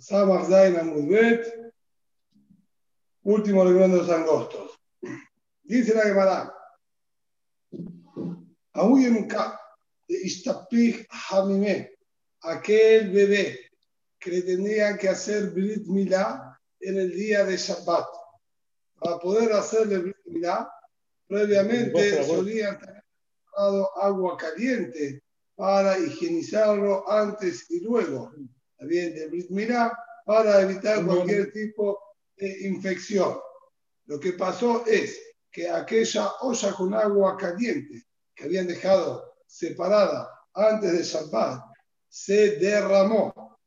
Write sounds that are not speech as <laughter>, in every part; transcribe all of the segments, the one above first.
Samach Zain Amudbet, último librón de los angostos. Dice la Gemara, Auyemka de Ishtapich Hamime, aquel bebé que le tendrían que hacer Brit Milá en el día de Shabbat. Para poder hacerle Brit Milá, previamente solían tener agua caliente para higienizarlo antes y luego, también de Brit Milá, para evitar cualquier tipo de infección. Lo que pasó es que aquella olla con agua caliente que habían dejado separada antes de Shabbat se derramó.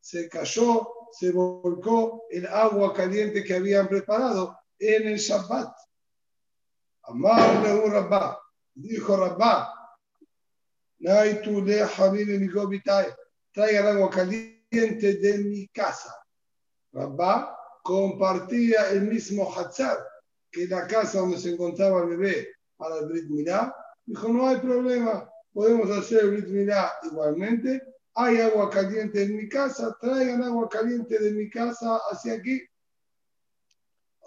Se cayó, se volcó el agua caliente que habían preparado en el Shabbat. Amarle un Rabba, dijo Rabba, traigan agua caliente de mi casa. Rabba compartía el mismo Hatzar que la casa donde se encontraba el bebé para el Brit Milá. Dijo, no hay problema, podemos hacer el Brit Milá igualmente. Hay agua caliente en mi casa, traigan agua caliente de mi casa hacia aquí.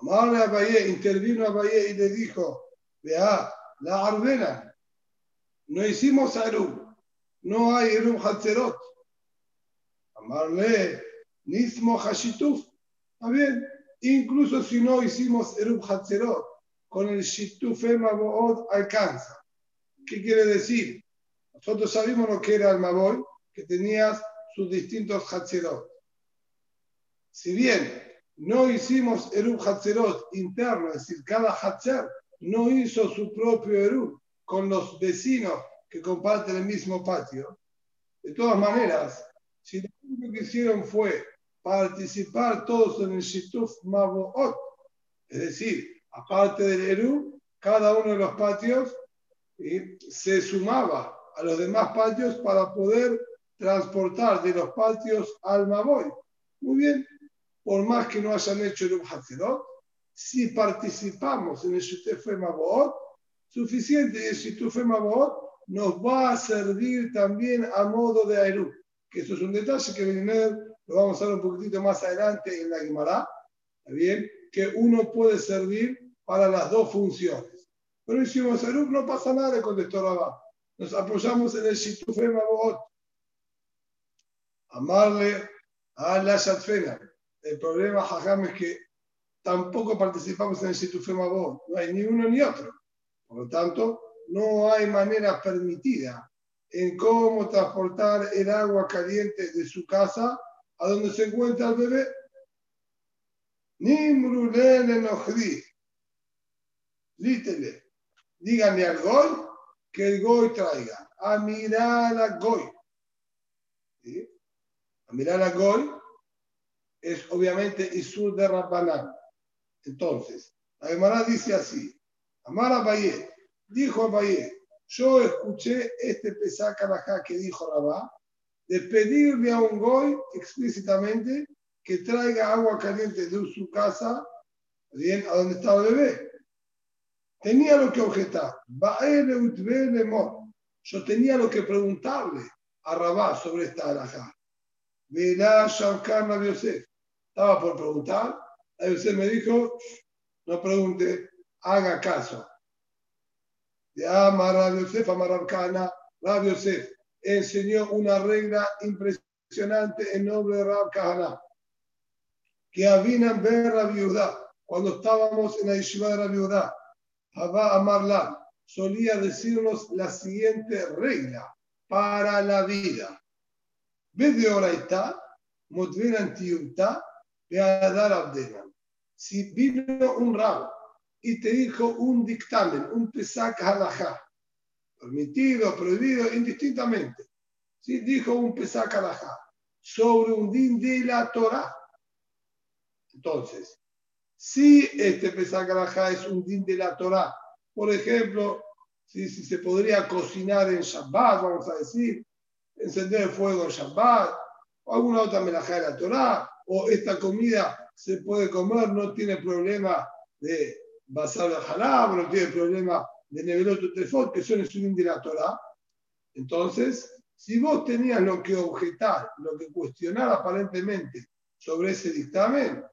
Amarle a Valle, intervino a Valle y le dijo, vea, la arbena, no hicimos Arub, no hay Arub Hatzerot. Amarle, Nismo Hashituf, está bien, incluso si no hicimos Erub Hatzerot, con el Shituf Mabood alcanza. ¿Qué quiere decir? Nosotros sabemos lo que era el Maboy, que tenía sus distintos Hatzerot. Si bien no hicimos Erub Hatzerot interno, es decir, cada Hatzer no hizo su propio Erub con los vecinos que comparten el mismo patio, de todas maneras, si lo único que hicieron fue participar todos en el Shituf Maboot, es decir, aparte del Eru, cada uno de los patios se sumaba a los demás patios para poder transportar de los patios al Maboy. Muy bien, por más que no hayan hecho el Hatzerot, si participamos en el Shituf Maboot, suficiente Maboot nos va a servir también a modo de Eru. Que eso es un detalle que viene lo vamos a ver un poquitito más adelante en la Guimara, bien? Que uno puede servir para las dos funciones. Pero hicimos el no pasa nada, contestó Rabá. Nos apoyamos en el Maboot. Amarle a la Shatfena. El problema, Jajam, es que tampoco participamos en el Maboot. No hay ni uno ni otro. Por lo tanto, no hay manera permitida en cómo transportar el agua caliente de su casa a donde se encuentra el bebé. Nimrulen enojdi. Lítele. Díganle al goy que el goy traiga. A mirar a goy. A mirar a goy es obviamente Isur de Rabbanán. Entonces, la Gemara dice así. Amar a Baye. Dijo a Baye. Yo escuché este pesaca que dijo Rabá de pedirle a un goy explícitamente que traiga agua caliente de su casa, bien, a donde estaba el bebé. Tenía lo que objetar. Yo tenía lo que preguntarle a Rabá sobre esta alhaja. Estaba por preguntar. A Yosef me dijo, no pregunte, haga caso. De Amar Rabbi Yosef, Amar Rabbi Yosef enseñó una regla impresionante en nombre de Rab Kahana, que Avinan ver la viuda, cuando estábamos en la yeshiva de la viuda, Abba Amarlan, solía decirnos la siguiente regla para la vida. ¿Ves de ahora está? dar Abdenan. Si vino un rabo y te dijo un dictamen, un pesak halajá, permitido, prohibido, indistintamente. ¿Sí? Dijo un Pesach sobre un din de la Torah. Entonces, si este Pesach es un din de la Torah, por ejemplo, si, si se podría cocinar en Shabbat, vamos a decir, encender el fuego en Shabbat, o alguna otra melajá de la Torah, o esta comida se puede comer, no tiene problema de basar la jalab, no tiene problema de Nevelot Tefot, que son el de la Torah. Entonces, si vos tenías lo que objetar, lo que cuestionar aparentemente sobre ese dictamen,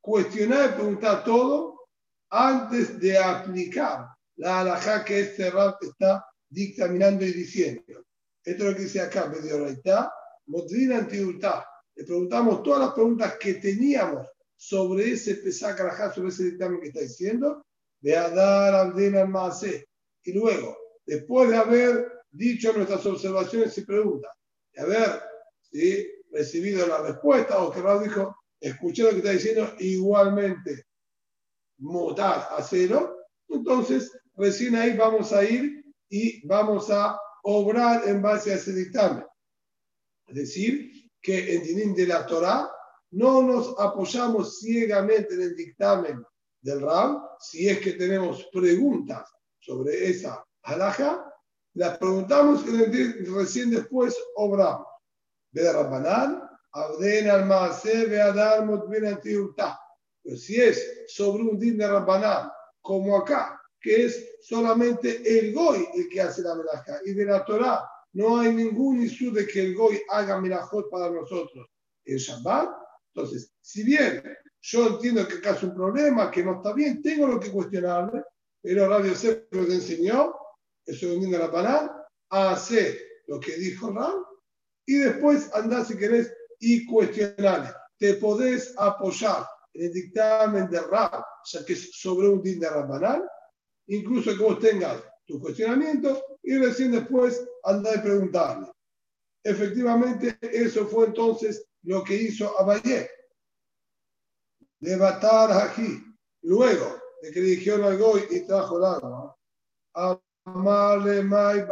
cuestionar y preguntar todo antes de aplicar la alajá que este rap está dictaminando y diciendo. Esto es lo que dice acá, medio está, Modrina Antiultá. Le preguntamos todas las preguntas que teníamos sobre ese pesach sobre ese dictamen que está diciendo, de Adar Abdena Maase. Y luego, después de haber dicho nuestras observaciones y preguntas, de haber recibido la respuesta, o que Rab dijo, escuché lo que está diciendo, igualmente, mutar a cero, entonces recién ahí vamos a ir y vamos a obrar en base a ese dictamen. Es decir, que en Dinim de la Torah no nos apoyamos ciegamente en el dictamen del Ram, si es que tenemos preguntas sobre esa halaja, las preguntamos y recién después obramos. Ve Rabbanán, Abden al Maase, ve Adar Pero si es sobre un din de Rabbanán, como acá, que es solamente el Goy el que hace la melaja, y de la Torah no hay ningún issue de que el Goy haga melajot para nosotros en Shabbat. Entonces, si bien yo entiendo que acá es un problema, que no está bien, tengo lo que cuestionarle, pero Radio Yosef nos enseñó, eso din de Rabbanán, a hacer lo que dijo Ram y después andar si querés y cuestionar. Te podés apoyar en el dictamen de Rab, ya que es sobre un din de Rabbanán, incluso que vos tengas tu cuestionamiento y recién después andar y preguntarle. Efectivamente, eso fue entonces lo que hizo Abayé. Levatar aquí. Luego de que dijeron al Goy y trajo el agua, amarle mai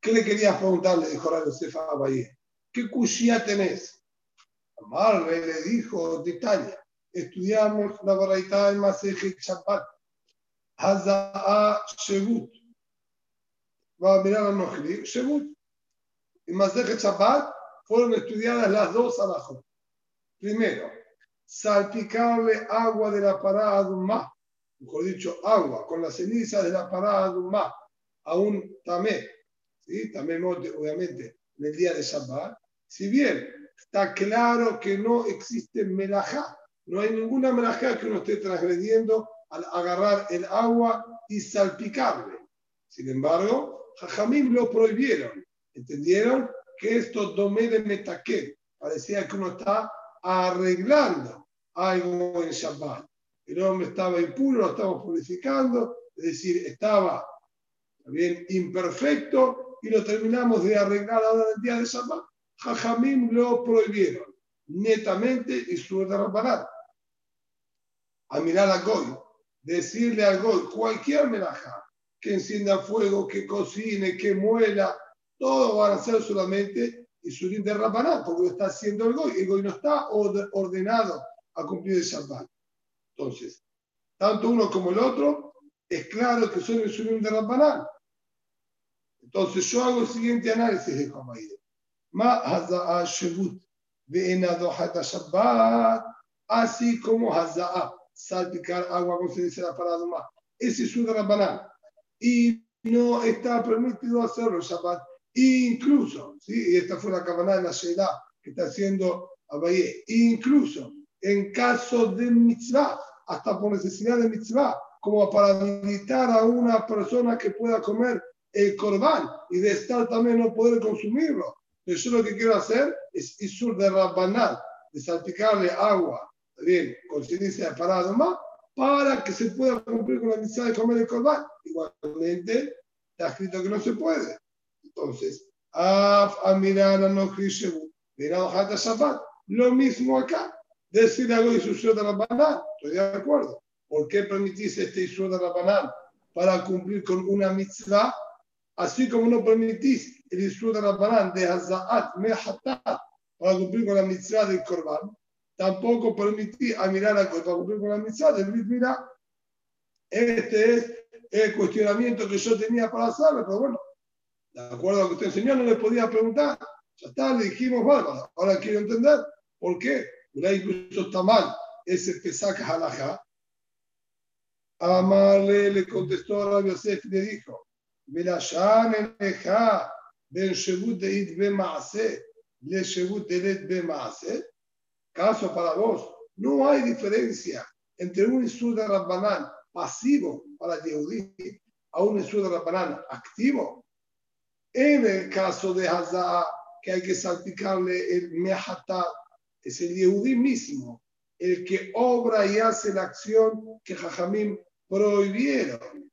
¿Qué le querías preguntarle? Dijo la Yosef a Abayé. ¿Qué cuchilla tenés? Amarle le dijo Titania estudiamos la variedad del Maseje Shabbat. Haza'a Shevut. Va a mirar a Nohri. Shevut. Y Maseje Shabbat fueron estudiadas las dos alajot. Primero, salpicarle agua de la parada más. Mejor dicho, agua con la ceniza de la parada más a un tamé. ¿Sí? Tamé, obviamente, en el día de Shabbat. Si bien está claro que no existe melajá no hay ninguna melajá que uno esté transgrediendo al agarrar el agua y salpicarle. Sin embargo, Jajamim lo prohibieron. ¿Entendieron? Que esto domé de metaquet. Parecía que uno está arreglando algo en Shabbat. El hombre estaba impuro, lo estamos purificando, es decir, estaba bien imperfecto y lo terminamos de arreglar ahora en el día de Shabbat. Jajamim lo prohibieron netamente y su de a mirar a Goy, decirle al Goy, cualquier melaja, que encienda fuego, que cocine, que muela, todo van a ser solamente su de Rabaná, porque lo está haciendo el Goy. El Goy no está ordenado a cumplir el Shabbat. Entonces, tanto uno como el otro, es claro que son el Surim de Rabbanán. Entonces, yo hago el siguiente análisis de Jamaide. Así como haza'a salpicar agua con ceniza para más. Ese es un Rabbanán. Y no está permitido hacerlo Shabbat. Incluso, ¿sí? y esta fue la cabana de la Sheila que está haciendo Abaye, incluso en caso de mitzvah, hasta por necesidad de mitzvah, como para habilitar a una persona que pueda comer el corbán y de estar también no poder consumirlo. Yo lo que quiero hacer es isur de Rabbanán, de salpicarle agua bien, con ceniza parado más, para que se pueda cumplir con la misión de comer el corbán. Igualmente, está escrito que no se puede. Entonces, Af Amirana no Shabbat. Lo mismo acá. Decir algo de su de la banana. Estoy de acuerdo. ¿Por qué permitís este Isur de la banana para cumplir con una mitzvah? Así como no permitís el Isur de la banana de Hazaat Mehatat para cumplir con la mitzvah del Corban, tampoco permití a mirar a cumplir con la amistad de mira, este es el cuestionamiento que yo tenía para hacerlo, pero bueno, de acuerdo a lo que usted enseñó, no le podía preguntar. Ya está, le dijimos, bueno, ahora quiero entender por qué. Una incluso está mal ese Pesach halajá. Amarle le contestó a Rabbi Yosef y le dijo, Belashan eleja ben shebut de it be maase, le shebut de let be maase. Caso para vos, no hay diferencia entre un insulto de Rabbanán pasivo para Yehudí a un insulto de Rabbanán activo en el caso de Hazá, que hay que salpicarle el Mehatá, es el Yehudí mismo, el que obra y hace la acción que Jajamim prohibieron.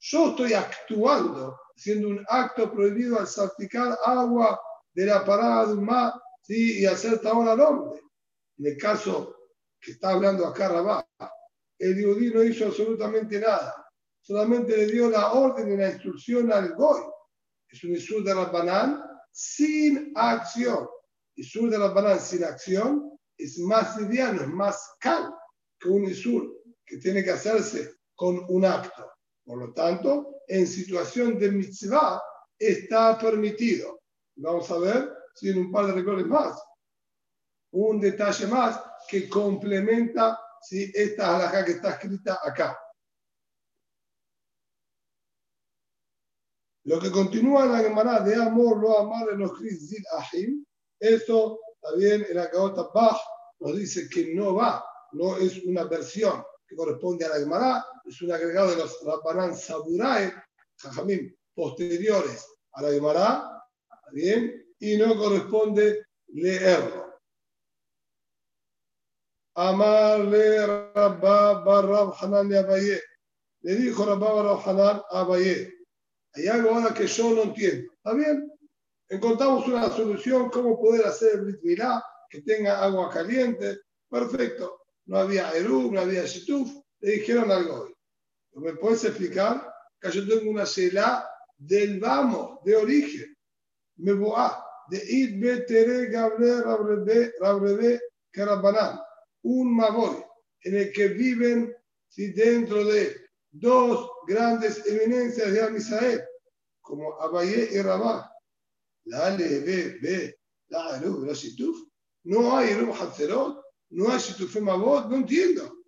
Yo estoy actuando, haciendo un acto prohibido al salpicar agua de la parada de un mar ¿sí? y hacer tabón al hombre. En el caso que está hablando acá Rabá, el Yehudí no hizo absolutamente nada, solamente le dio la orden y la instrucción al Goy. Es un Isur de Rabbanán sin acción. Isur de Rabbanán sin acción es más liviano, es más cal que un Isur que tiene que hacerse con un acto. Por lo tanto, en situación de mitzvah está permitido. Vamos a ver si en un par de recortes más. Un detalle más que complementa si esta alhaja que está escrita acá. Lo que continúa en la Gemara de amor, lo amar en los Zid Ahim, eso también en la Gaota Bach nos dice que no va, no es una versión que corresponde a la Gemara, es un agregado de los Rabbanan Saburae, Jajamim posteriores a la Gemara, bien, y no corresponde leerlo. Amarle Rabba Barrab Hanan de Abaye. Le dijo Rabba Barrab Hanan Abaye. Hay algo ahora que yo no entiendo. ¿Está bien? Encontramos una solución, cómo poder hacer el Brit que tenga agua caliente. Perfecto. No había Eru, no había Shituf. Le dijeron algo hoy. ¿Me puedes explicar? Que yo tengo una cela del vamos, de origen. Me voy a de Id Betere Gabre Rabrebe Karabanan, un Maboy, en el que viven si dentro de dos grandes eminencias de Amisael, como Abaye y Rabá. La Ale, Be, Be, la Aru, la Shituf. No hay Erum Hatzerot, no hay Shituf Mabot, no entiendo.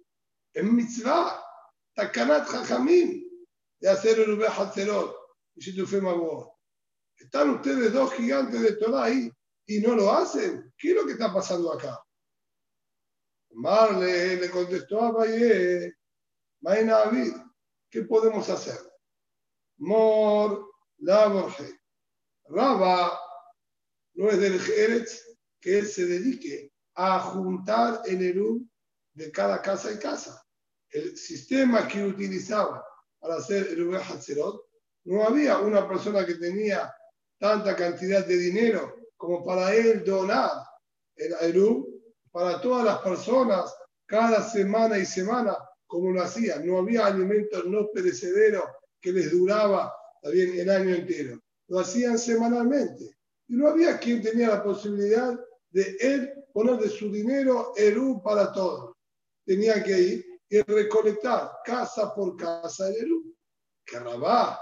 En mitzvah, Takanat Jajamim, de hacer Erum Hatzerot y Shituf Mabot. Están ustedes dos gigantes de Torah ahí y no lo hacen. ¿Qué es lo que está pasando acá? Marle le contestó a Valle, Maina ¿qué podemos hacer? Mor, la Borge. Raba no es del Jerez que él se dedique a juntar el Erum de cada casa y casa. El sistema que utilizaba para hacer el Hatzerot, no había una persona que tenía tanta cantidad de dinero como para él donar el Eru para todas las personas cada semana y semana, como lo hacía. No había alimentos no perecederos que les duraba el año entero. Lo hacían semanalmente. Y no había quien tenía la posibilidad de él poner de su dinero Eru para todos. Tenía que ir y recolectar casa por casa el Eru. Que rabá,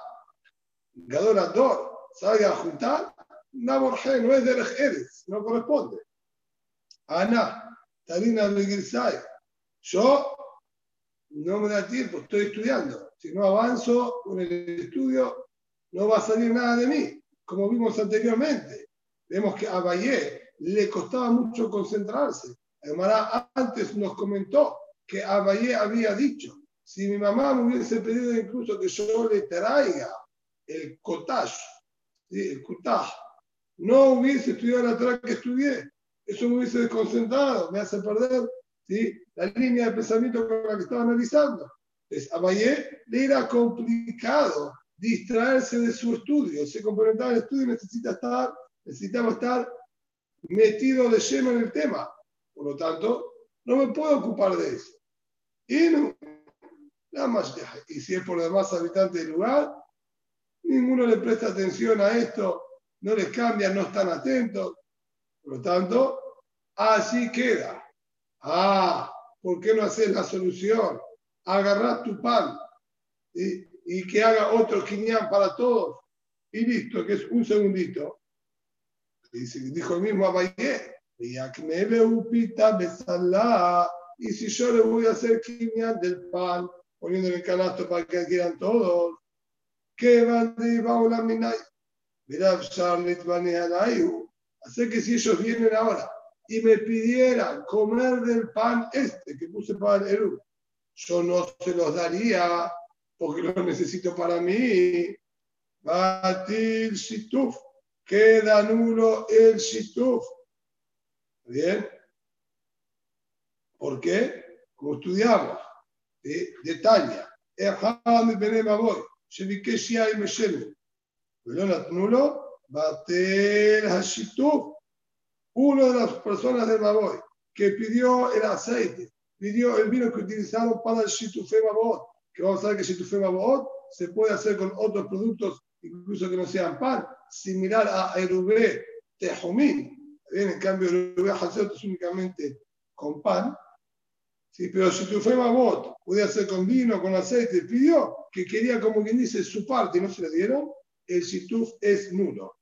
gadorador, salga a juntar, Naborje no es de Eres, no corresponde. Ana, Talina Begirsay, yo no me da tiempo, estoy estudiando. Si no avanzo con el estudio, no va a salir nada de mí, como vimos anteriormente. Vemos que a Valle le costaba mucho concentrarse. Además, antes nos comentó que a Valle había dicho, si mi mamá me hubiese pedido incluso que yo le traiga el cottage el Kutaj, no hubiese estudiado la Torah que estudié, eso me hubiese desconcentrado, me hace perder la línea de pensamiento con la que estaba analizando. Entonces, a Valle le era complicado distraerse de su estudio, se complementaba el estudio y necesita estar, necesitaba estar metido de lleno en el tema. Por lo tanto, no me puedo ocupar de eso. Y no, nada y si es por los demás habitantes del lugar, ninguno le presta atención a esto, no les cambia, no están atentos. Por lo tanto, así queda. Ah, ¿por qué no haces la solución? Agarrar tu pan y, que haga otro quiñán para todos. Y listo, que es un segundito. Dijo el mismo Abayé, y si yo le voy a hacer quiñán del pan, poniendo en el canasto para que quieran todos, que van de Baula Minay. Mira, Charlotte Baneanayu. Así que si ellos vienen ahora y me pidiera comer del pan este que puse para el Eru, yo no se los daría porque lo necesito para mí. Batil Shituf, queda nulo el Shituf. ¿Bien? ¿Por qué? Como estudiamos, ¿sí? detalla. Shebikeshi y Meshelu. Velonat nulo, Batel Hashituf. Una de las personas de Maboy que pidió el aceite, pidió el vino que utilizaron para el Shitufe Mabot, que vamos a ver que Shitufe Mabot se puede hacer con otros productos, incluso que no sean pan, similar a Erubé Tejumín. En cambio, Erubé Hazot es únicamente con pan. Sí, pero Shitufe Mabot podía hacer con vino, con aceite, pidió que quería, como quien dice, su parte y no se la dieron, el Shituf es nulo.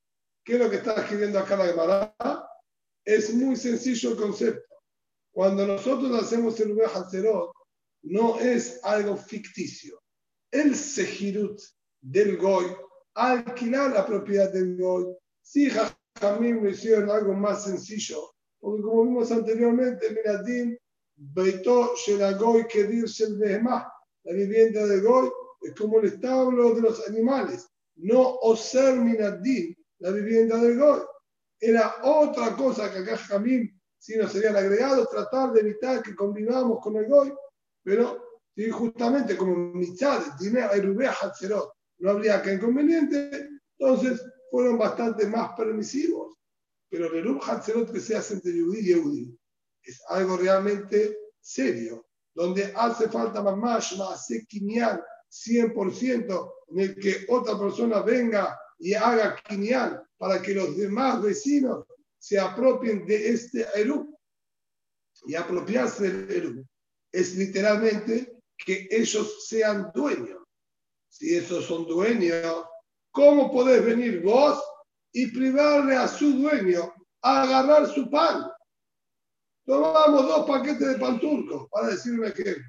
¿Qué es lo que está escribiendo acá la Gemara? Es muy sencillo el concepto. Cuando nosotros hacemos el Ube Hazerot, no es algo ficticio. El Sejirut del Goy, alquilar la propiedad del Goy, si Jajamim lo hicieron algo más sencillo, porque como vimos anteriormente, Miradim Beitó Shelagoy Kedirse el Behemah. La vivienda de Goy es como el establo de los animales. No Oser Minadim, la vivienda de Goy. Era otra cosa que acá Jamín, si nos serían agregado, tratar de evitar que convivamos con el Goy. Pero si justamente como Mitzad, dinero Hatzerot, no habría que inconveniente, entonces fueron bastante más permisivos. Pero el Hatzerot que se hace entre Yudí y Yehudi es algo realmente serio, donde hace falta más más, más 100% en el que otra persona venga y haga quinial para que los demás vecinos se apropien de este Eru. Y apropiarse del Eru es literalmente que ellos sean dueños. Si esos son dueños, ¿cómo podés venir vos y privarle a su dueño a agarrar su pan? Tomamos dos paquetes de pan turco, para decir un ejemplo.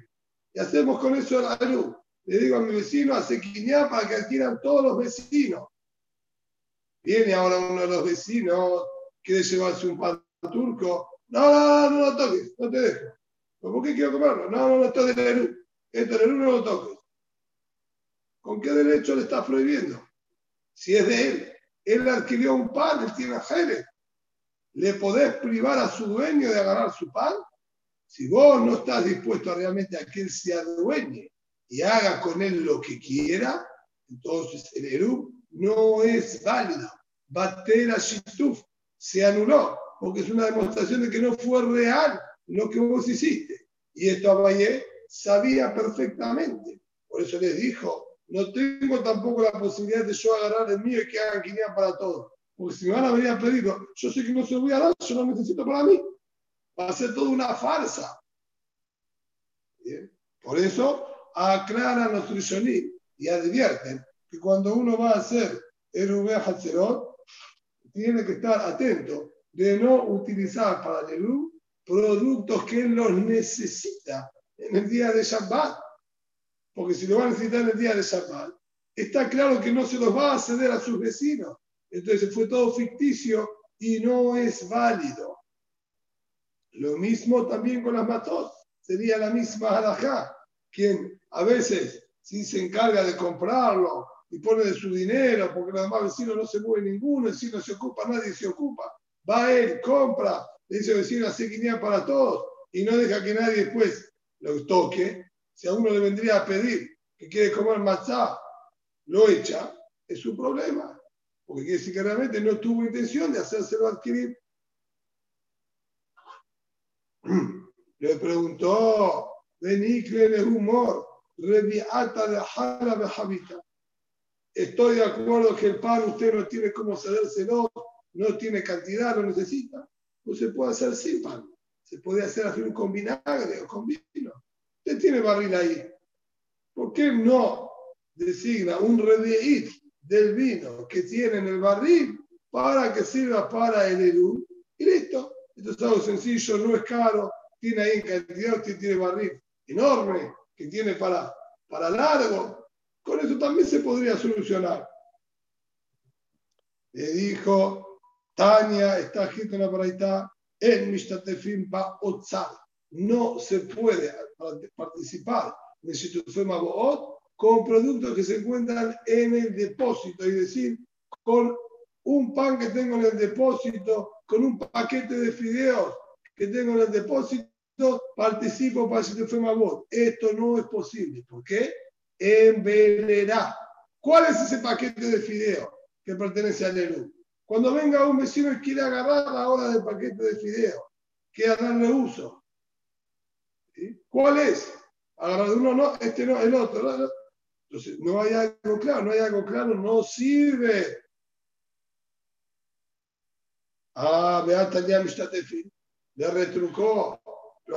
Y hacemos con eso la luz. Le digo a mi vecino, hace quiñá para que adquieran todos los vecinos. Viene ahora uno de los vecinos, quiere llevarse un pan turco. No, no, no, lo toques, no te dejo. ¿Por qué quiero comerlo? No, no, no, esto es de luz. Esto de la no lo toques. ¿Con qué derecho le estás prohibiendo? Si es de él. Él adquirió un pan, él tiene Jerez. ¿Le podés privar a su dueño de agarrar su pan? Si vos no estás dispuesto realmente a que él se adueñe y haga con él lo que quiera, entonces el Eru no es válido. Batera Shituf se anuló, porque es una demostración de que no fue real lo que vos hiciste. Y esto Abayé sabía perfectamente. Por eso les dijo, no tengo tampoco la posibilidad de yo agarrar el mío y que hagan quinián para todos. Porque si me van a venir a pedirlo, yo sé que no se lo voy a dar, yo lo necesito para mí. Va a ser toda una farsa. Por eso aclaran los Rishonim y advierten que cuando uno va a hacer el Hatzerot, tiene que estar atento de no utilizar para el Eru productos que él los necesita en el día de Shabbat. Porque si lo va a necesitar en el día de Shabbat, está claro que no se los va a ceder a sus vecinos. Entonces fue todo ficticio y no es válido. Lo mismo también con las matos. Sería la misma halajá. Quien a veces si se encarga de comprarlo y pone de su dinero porque los demás vecinos no se mueve ninguno, el vecino se ocupa, nadie se ocupa. Va él, compra, le dice vecino, hace guinea para todos y no deja que nadie después lo toque. Si a uno le vendría a pedir que quiere comer matzá, lo echa, es su problema porque quiere decir que realmente no tuvo intención de hacérselo adquirir. <clears throat> Le preguntó, Benikle de humor, reviata de jala de habita. Estoy de acuerdo que el pan usted no tiene cómo cedérselo, no tiene cantidad, lo necesita. Pues se puede hacer sin pan. Se puede hacer así con vinagre o con vino. Usted tiene barril ahí. ¿Por qué no designa un rediit del vino que tiene en el barril para que sirva para el Eru. Y listo. Esto es algo sencillo, no es caro, tiene ahí en cantidad, usted tiene barril enorme que tiene para, para largo. Con eso también se podría solucionar. Le dijo, Tania, está escrito en la paraita, en Mishtatefim pa Otzal. No se puede participar el Shitufem Aboot con productos que se encuentran en el depósito, es decir, con un pan que tengo en el depósito, con un paquete de fideos que tengo en el depósito, participo para Shitufem Aboot. Esto no es posible. ¿Por qué? Envenenará. ¿Cuál es ese paquete de fideos que pertenece al Eru? Cuando venga un vecino y quiere agarrar la hora del paquete de fideos, quiere darle uso. ¿Cuál es? Agarrar de uno, no, este no, el otro. Entonces, no hay algo claro, no hay algo claro, no sirve. Ah, Beata ya Mishtatefim, le retrucó.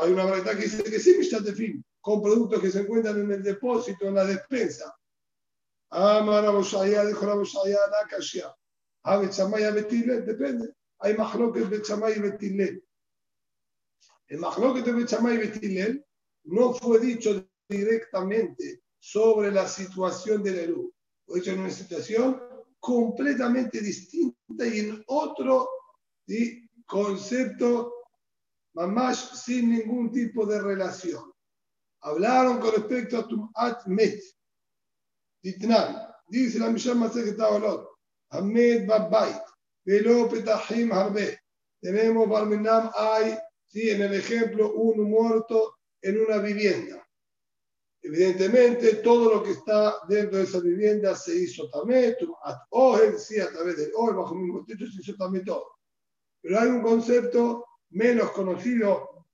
Hay una verdad que dice que sí, Mishtatefim, con productos que se encuentran en el depósito, en la despensa. Ah, Maraboshaya, dijo la Boshaya, la Kashia. Ah, Bechamay a Betilel, depende. Hay Mahloket Bechamay y Betilel. El Mahloket de Bechamay y Betilel no fue dicho directamente sobre la situación del Eru. Fue dicho en una situación completamente distinta y en otro concepto, más sin ningún tipo de relación. Hablaron con respecto a Tumat Met. Ditnan, dice la Mishnah estaba otro. Ahmed Babbait, Velo Petahim Harbe. Tenemos Barminam, hay, sí, en el ejemplo, un muerto en una vivienda. Evidentemente, todo lo que está dentro de esa vivienda se hizo también, sí, a través del OEL, bajo el mismo techo se hizo también todo. Pero hay un concepto menos conocido,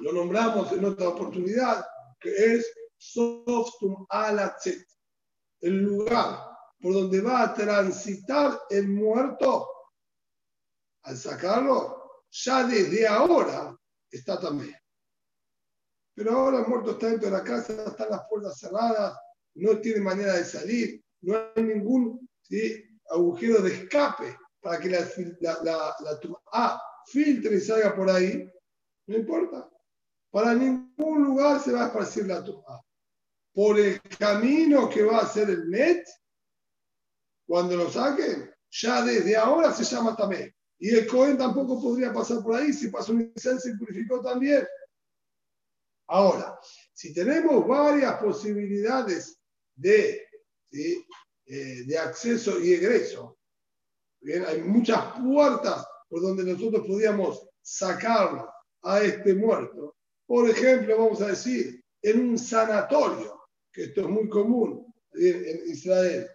lo nombramos en otra oportunidad, que es Softum Alatzet, el lugar por donde va a transitar el muerto. Al sacarlo, ya desde ahora está también. Pero ahora el muerto está dentro de la casa, están las puertas cerradas, no tiene manera de salir, no hay ningún agujero de escape para que la, la, la, filtre y salga por ahí. No importa. Para ningún lugar se va a esparcir la tumba. Por el camino que va a ser el Met, cuando lo saquen, ya desde ahora se llama también. Y el Cohen tampoco podría pasar por ahí. Si pasó un incenso y purificó también. Ahora, si tenemos varias posibilidades de, eh, de acceso y egreso, hay muchas puertas por donde nosotros podíamos sacarlo a este muerto. Por ejemplo, vamos a decir, en un sanatorio, que esto es muy común en Israel.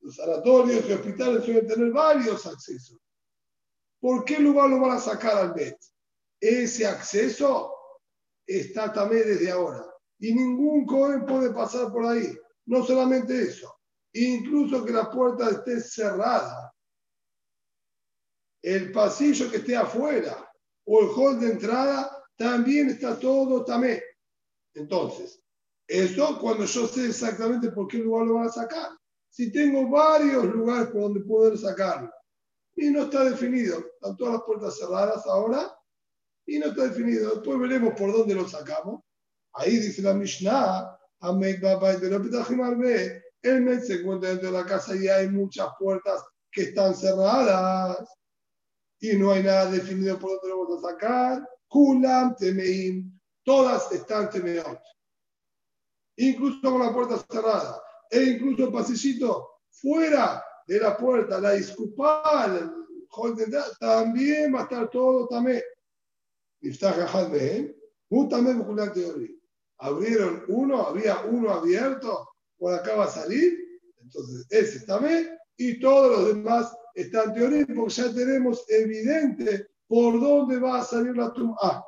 Los sanatorios y hospitales suelen tener varios accesos. ¿Por qué lugar lo van a sacar al BET? Ese acceso está también desde ahora. Y ningún Cohen puede pasar por ahí. No solamente eso, incluso que la puerta esté cerrada, el pasillo que esté afuera o el hall de entrada, también está todo también. Entonces, eso cuando yo sé exactamente por qué lugar lo van a sacar. Si tengo varios lugares por donde poder sacarlo y no está definido, están todas las puertas cerradas ahora, y no está definido. Después veremos por dónde lo sacamos. Ahí dice la Mishnah, el mes se encuentra dentro de la casa y hay muchas puertas que están cerradas y no hay nada definido por dónde lo vamos a sacar. Kulam temeim, todas están temeot. Incluso con la puerta cerrada. E incluso el pasillito fuera de la puerta, la disculpal, también va a estar todo también. Abrieron uno, había uno abierto, por acá va a salir, entonces ese también, y todos los demás están teoría, porque ya tenemos evidente por dónde va a salir la tumba.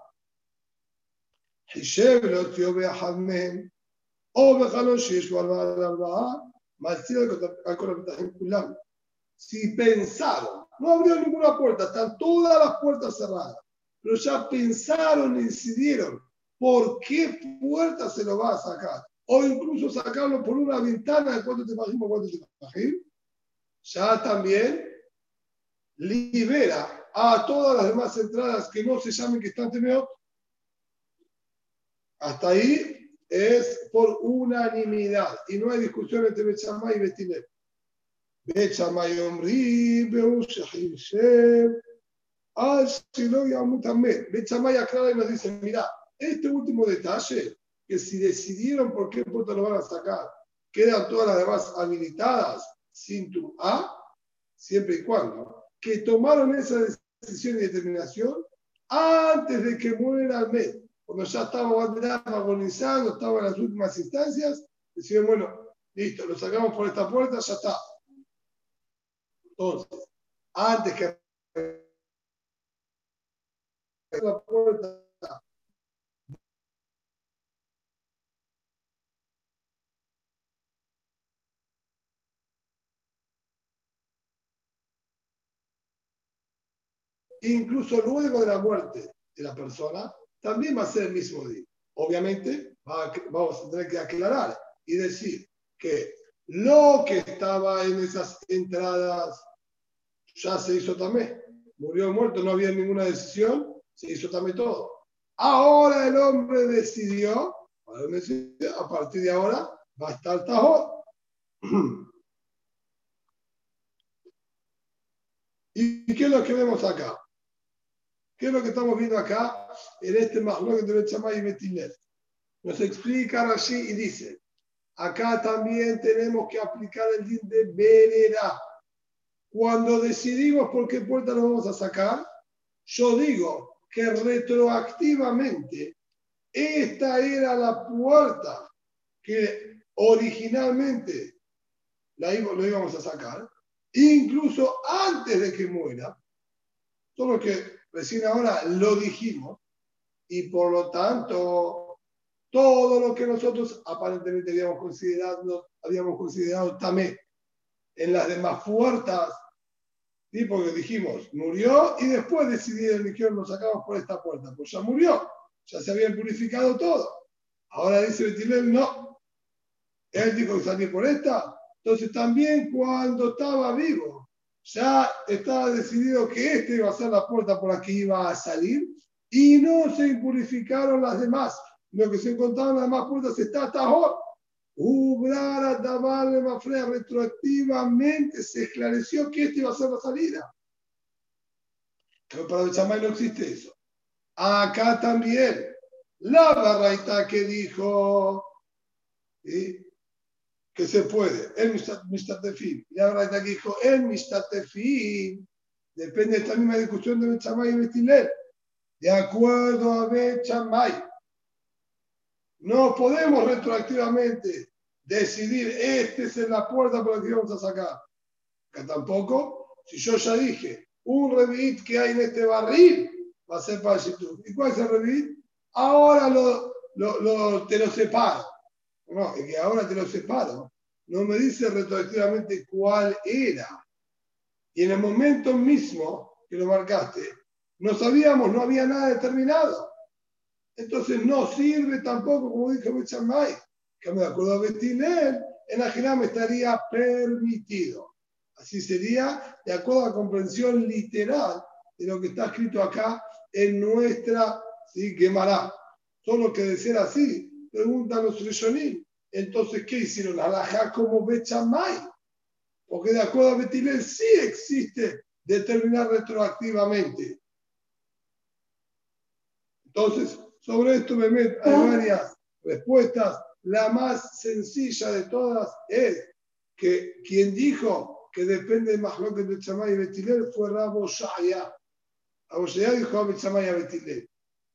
Si pensaron, no abrió ninguna puerta, están todas las puertas cerradas pero ya pensaron y decidieron por qué puerta se lo va a sacar, o incluso sacarlo por una ventana de cuánto te imaginas, cuánto te imaginas, ya también libera a todas las demás entradas que no se llamen que están temeot. Hasta ahí es por unanimidad y no hay discusión entre Bechamay y Betinet. Bechamay Omri, Beushahim Shem. Bechamay aclara y nos dice: Mira, este último detalle, que si decidieron por qué puerta lo van a sacar, quedan todas las demás habilitadas sin tu A, siempre y cuando, que tomaron esa decisión y determinación antes de que muera el mes, cuando ya estaba agonizando, estaba en las últimas instancias, decían, bueno, listo, lo sacamos por esta puerta, ya está. Entonces, antes que la puerta incluso luego de la muerte de la persona, también va a ser el mismo día. Obviamente, vamos a tener que aclarar y decir que lo que estaba en esas entradas ya se hizo también. Murió muerto, no había ninguna decisión, se hizo también todo. Ahora el hombre decidió, a partir de ahora va a estar Tajor. <clears throat> ¿Y qué es lo que vemos acá? ¿Qué es lo que estamos viendo acá en este Mahlok de Bechamay y Betinet? Nos explica así y dice, acá también tenemos que aplicar el din de vereda. Cuando decidimos por qué puerta nos vamos a sacar, yo digo que retroactivamente esta era la puerta que originalmente la lo íbamos a sacar, incluso antes de que muera, solo que Recién ahora lo dijimos y por lo tanto todo lo que nosotros aparentemente habíamos considerado, habíamos considerado también en las demás puertas, ¿sí? porque dijimos, murió y después decidieron, dijeron, nos sacamos por esta puerta, pues ya murió, ya se había purificado todo. Ahora dice Betilel, no, él dijo que salía por esta, entonces también cuando estaba vivo, ya estaba decidido que este iba a ser la puerta por la que iba a salir y no se impurificaron las demás. Lo que se encontraron las demás puertas está Tajor. Ublara Dabale Mafrea retroactivamente se esclareció que este iba a ser la salida. Pero para el chamay no existe eso. Acá también, la barraita que dijo, que se puede. El fin Y ahora está aquí dijo, el fin Depende de esta misma discusión de Bechamay y Betilel. De acuerdo a Bechamay. No podemos retroactivamente decidir, este es la puerta por la que vamos a sacar. Acá tampoco. Si yo ya dije, un revit que hay en este barril va a ser para YouTube. ¿Y cuál es el revit? Ahora lo, lo, te lo separo. No, es que ahora te lo separo. No me dice retroactivamente cuál era. Y en el momento mismo que lo marcaste, no sabíamos, no había nada determinado. Entonces no sirve tampoco, como dijo Bechamay, que me acuerdo a Betinel, en Ajinam estaría permitido. Así sería de acuerdo a la comprensión literal de lo que está escrito acá en nuestra ¿sí? Gemara. Solo que de así, preguntan los Rishonim, entonces, ¿qué hicieron? Alajá como Bechamay. Porque de acuerdo a Betilel sí existe determinar retroactivamente. Entonces, sobre esto me meto, hay varias respuestas. La más sencilla de todas es que quien dijo que depende de Mahlok de Bechamay y Betilel fue Rabo Shaya. Rabo Shaya dijo a Bechamay y a Betilel.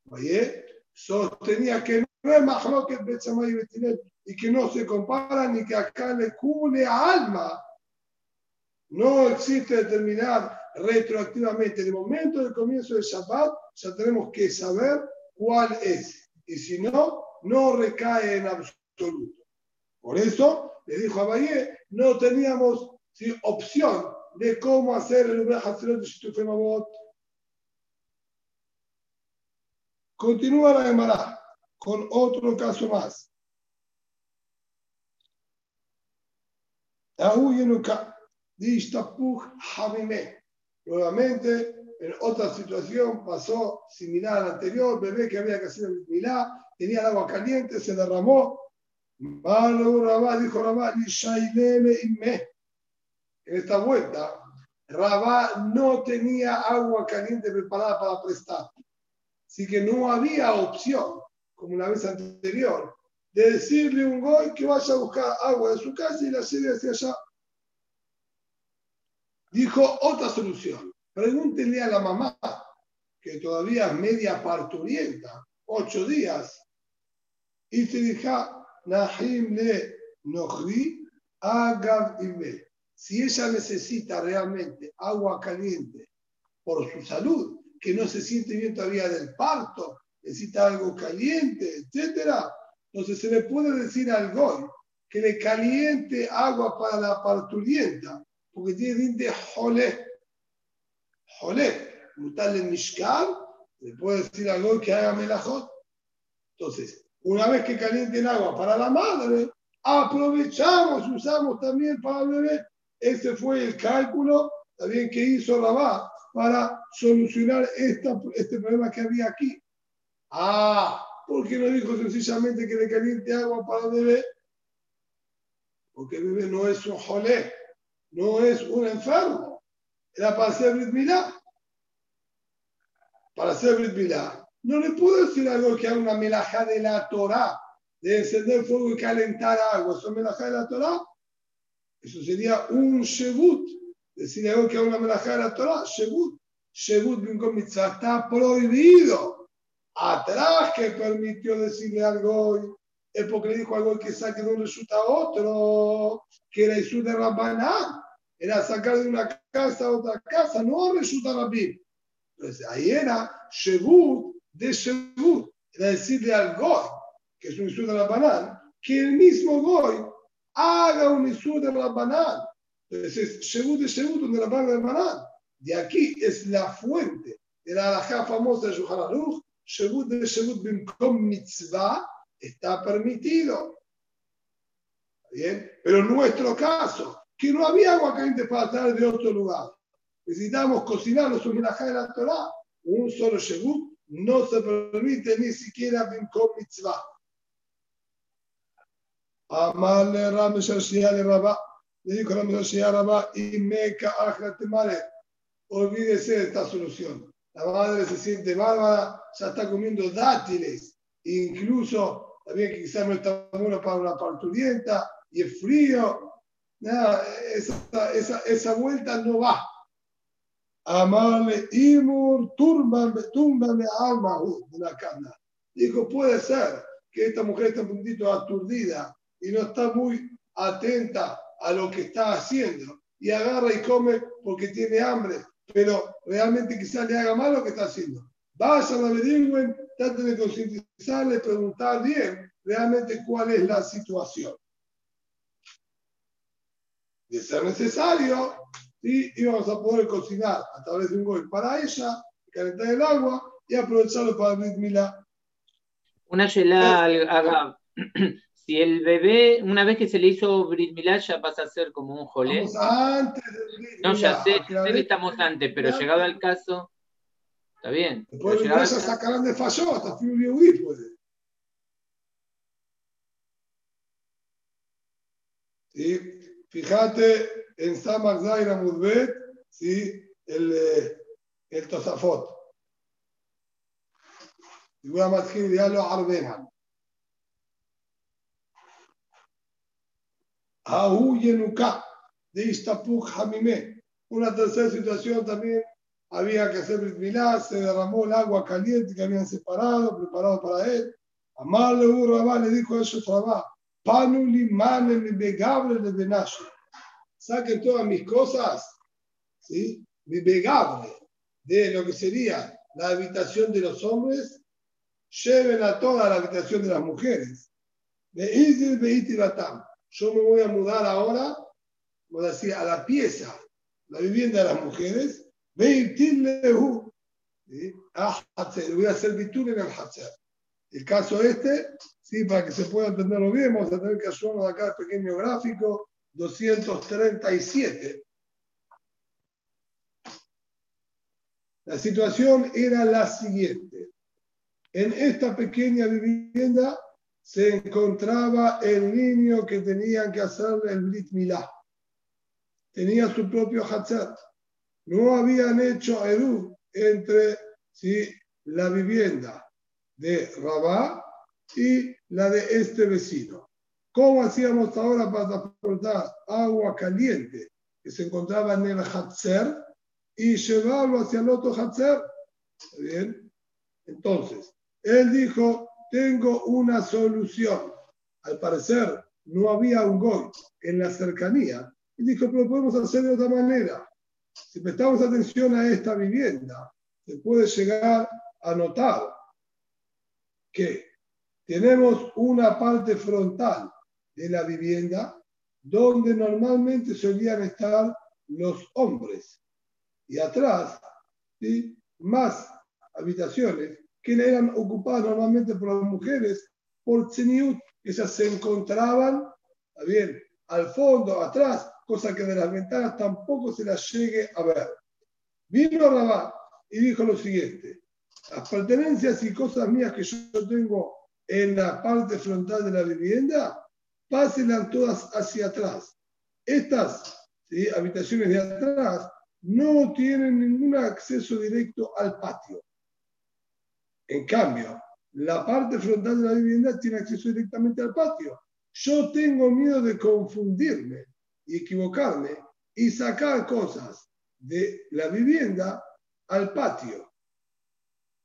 Oye, sostenía que no es Mahlok de Bechamay y Betilel, y que no se compara ni que acá le cule a alma. No existe determinar retroactivamente. En el momento del comienzo del Shabbat ya tenemos que saber cuál es. Y si no, no recae en absoluto. Por eso, le dijo a Valle, no teníamos opción de cómo hacer el de Shitufemabot. Continúa la Gemara con otro caso más. Nuevamente, en otra situación pasó similar a la anterior, bebé que había que hacer milá, tenía el agua caliente, se derramó. Rabá, dijo Rabá, en esta vuelta, Rabá no tenía agua caliente preparada para prestar. Así que no había opción, como la vez anterior, de decirle a un goy que vaya a buscar agua de su casa y la lleve hacia allá. Dijo otra solución. Pregúntenle a la mamá, que todavía es media parturienta, ocho días, y se dijo, Nahim le nohri agav Si ella necesita realmente agua caliente por su salud, que no se siente bien todavía del parto, necesita algo caliente, etcétera, entonces se le puede decir al goy que le caliente agua para la parturienta, porque tiene diente jole. Jole, mutal en mishkal, le puede decir al goy que haga melajot. Entonces, una vez que calienten agua para la madre, aprovechamos, usamos también para el bebé. Ese fue el cálculo también que hizo Rabá para solucionar esta, este problema que había aquí. Ah, ¿por qué no dijo sencillamente que le caliente agua para bebé? Porque el no es un jolé, no es un enfermo. Era para hacer Brit Para hacer Brit no le puedo decir algo que haga una melaja de la Torah, de encender fuego y calentar agua. ¿Eso es melaja de la Torah? Eso sería un shebut. Decir algo que haga una melaja de la Torah. Shebut mitzvah está prohibido. Atrás que permitió decirle algo es porque le dijo algo que saque de un resulta otro, que era Isur de Rabbanán. Era sacar de una casa a otra casa, no resulta Rabbi. Entonces ahí era Shebut de Shebut, era decirle al Goy, que es un Isur de Rabbanán, que el mismo Goy haga un Isur de Rabbanán. Entonces, Shebut de Shebut, de Rabbanán de Rabbanán. De aquí es la fuente de la alajá famosa de Yuhan Shebut de Shebut Bimkom Mitzvah, está permitido. ¿Bien? Pero en nuestro caso, que no había agua caliente para traer de otro lugar, necesitamos cocinar los de la Torah, un solo Shebut no se permite ni siquiera Bimkom Mitzvah. Amarle Ram de Rabá, le dijo Ram de Rabá, y Meca Temare, olvídese de esta solución. La madre se siente bárbara, ya está comiendo dátiles, incluso también quizás no está bueno para una parturienta y es frío. Nada, esa, esa, esa vuelta no va. Amarle Imur, túmbame alma de la cana. Dijo, puede ser que esta mujer esté un poquito aturdida y no está muy atenta a lo que está haciendo y agarra y come porque tiene hambre, pero realmente quizás le haga mal lo que está haciendo. Vayan, averigüen, traten de concientizarle, preguntar bien realmente cuál es la situación. De ser necesario, y íbamos a poder cocinar a través de un gol para ella, calentar el agua y aprovecharlo para Milá. Una gelada. <clears throat> Si el bebé, una vez que se le hizo Brit Milá, ya pasa a ser como un jolé. antes No, ya sé, sé que estamos antes, pero llegado al caso, está bien. Después de ya sacarán de fallo, hasta Fibio puede. ¿Sí? Fíjate en Samak Zaira Mudbet, ¿sí? el, eh, el Tosafot. Y voy a matjir diálogo Arbenan. Yenuka, de Istapuk Hamime. Una tercera situación también había que hacer Brit se derramó el agua caliente que habían separado, preparado para él. Amarle un Rabá le dijo a esos Rabá, Panuli Mane Begable de Benashe saquen todas mis cosas, ¿sí? mi pegable de lo que sería la habitación de los hombres, lleven a toda la habitación de las mujeres. Yo me voy a mudar ahora, voy a decir, a la pieza, la vivienda de las mujeres, ¿sí? voy a hacer bitul en el Hatzer. El caso este, sí, para que se pueda entenderlo bien, vamos a tener que hacernos acá el pequeño gráfico 237. La situación era la siguiente. En esta pequeña vivienda se encontraba el niño que tenían que hacer el Brit Milá. Tenía su propio Hatzat. No habían hecho Eru entre ¿sí? la vivienda de Rabá y la de este vecino. ¿Cómo hacíamos ahora para transportar agua caliente que se encontraba en el Hatzer y llevarlo hacia el otro Hatzer? Bien. Entonces, él dijo, tengo una solución. Al parecer, no había un goy en la cercanía. Y dijo, pero podemos hacer de otra manera. Si prestamos atención a esta vivienda, se puede llegar a notar que tenemos una parte frontal de la vivienda donde normalmente solían estar los hombres y atrás más habitaciones que eran ocupadas normalmente por las mujeres por tzeniut, ellas se encontraban bien, al fondo, atrás, cosa que de las ventanas tampoco se las llegue a ver. Vino Rabá y dijo lo siguiente, las pertenencias y cosas mías que yo tengo en la parte frontal de la vivienda, pásenlas todas hacia atrás. Estas habitaciones de atrás no tienen ningún acceso directo al patio. En cambio, la parte frontal de la vivienda tiene acceso directamente al patio. Yo tengo miedo de confundirme y equivocarme y sacar cosas de la vivienda al patio.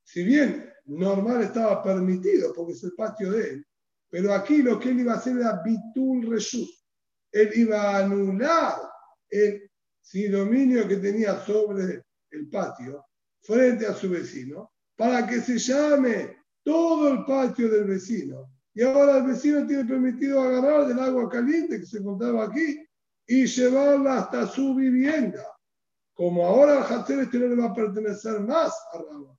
Si bien normal estaba permitido porque es el patio de él, pero aquí lo que él iba a hacer era bitul reshut. Él iba a anular el dominio que tenía sobre el patio frente a su vecino para que se llame todo el patio del vecino. Y ahora el vecino tiene permitido agarrar del agua caliente que se encontraba aquí y llevarla hasta su vivienda como ahora el Hatzer este no le va a pertenecer más a Rabá,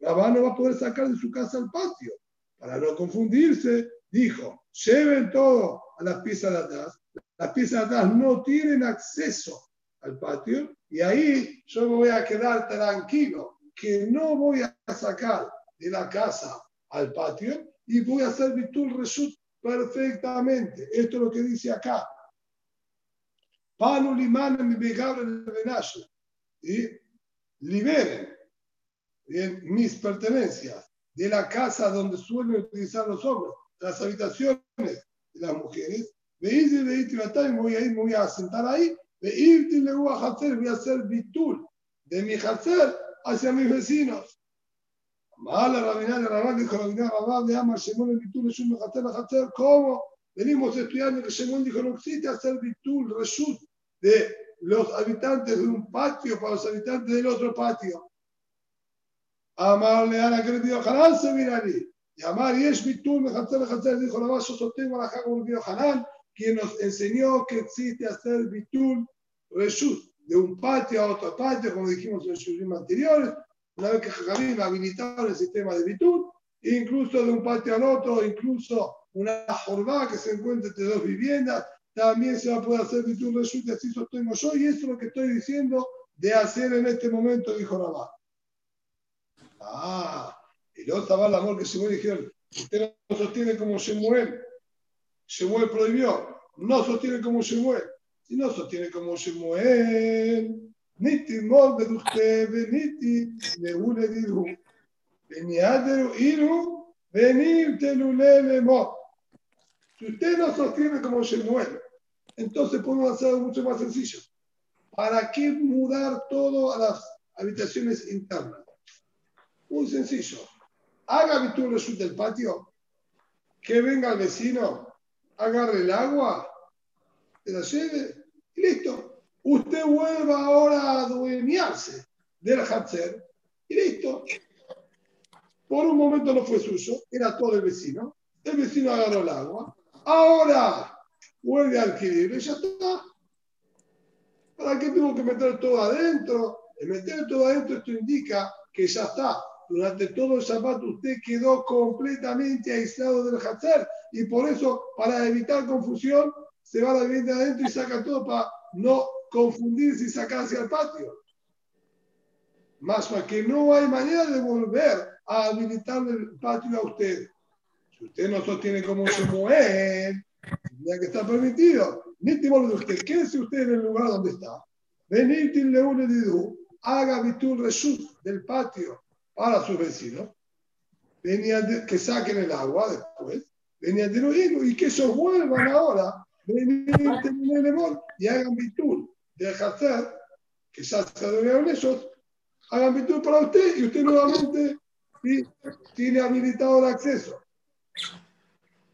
Rabá no va a poder sacar de su casa al patio. Para no confundirse, dijo, lleven todo a las piezas de atrás. Las piezas de atrás no tienen acceso al patio y ahí yo me voy a quedar tranquilo que no voy a sacar de la casa al patio y voy a hacer Bitul Reshut perfectamente. Esto es lo que dice acá. Panu limana mi y liberen mis pertenencias de la casa donde suelen utilizar los hombres, las habitaciones de las mujeres, voy a ir, me voy a sentar ahí, le voy a hacer, hacer bitul de mi hacer hacia mis vecinos. Mala rabina de Rabán, dijo rabina Rabán, de Amar Shemón el bitul, es un hacer, ¿cómo? Venimos estudiando que Shemón dijo, no existe hacer bitul, reshut, de los habitantes de un patio para los habitantes del otro patio. Amarle a la que le pidió Hanan se mirarí. Y Amar y es Bitul, me dijo la yo sostengo a la como pidió Hanan, quien nos enseñó que existe hacer Bitul Reshut, de un patio a otro patio, como dijimos en los shurim anteriores, una vez que Jajamim habilitaron el sistema de Bitul, incluso de un patio al otro, incluso una jornada que se encuentra entre dos viviendas, también se va a poder hacer Bitul Reshut así sostengo yo, y eso es lo que estoy diciendo de hacer en este momento, dijo Rabá. Ah, y luego estaba el amor que Shemuel dijeron, usted no sostiene como Shemuel. Shemuel prohibió, no sostiene como Shemuel. Si no sostiene como Shemuel, Niti mol usted, niti leule diru. Veniaderu iru, venir telulele mo. Si usted no sostiene como Shemuel, entonces podemos hacer mucho más sencillo. ¿Para qué mudar todo a las habitaciones internas? Muy sencillo. Haga Bitul del patio, que venga el vecino, agarre el agua, se la y listo. Usted vuelva ahora a adueñarse del Hatzer y listo. Por un momento no fue suyo, era todo el vecino. El vecino agarró el agua. Ahora vuelve a adquirir y ya está. ¿Para qué tengo que meter todo adentro? El meter todo adentro esto indica que ya está. Durante todo el Shabbat usted quedó completamente aislado del Hatzer y por eso, para evitar confusión, se va la vivienda adentro y saca todo para no confundirse y sacarse al patio. Más para que no hay manera de volver a habilitar el patio a usted. Si usted no sostiene como Shemuel, ya que está permitido. Ni te de usted, quédese usted en el lugar donde está. Venir Leune Didu, haga Bitur Reshut del patio para sus vecinos. Venía que saquen el agua después. Venía de y que ellos vuelvan ahora. Y hagan Bitur de hacer que ya se adoraron ellos. Hagan Bitur para usted y usted nuevamente tiene habilitado el acceso.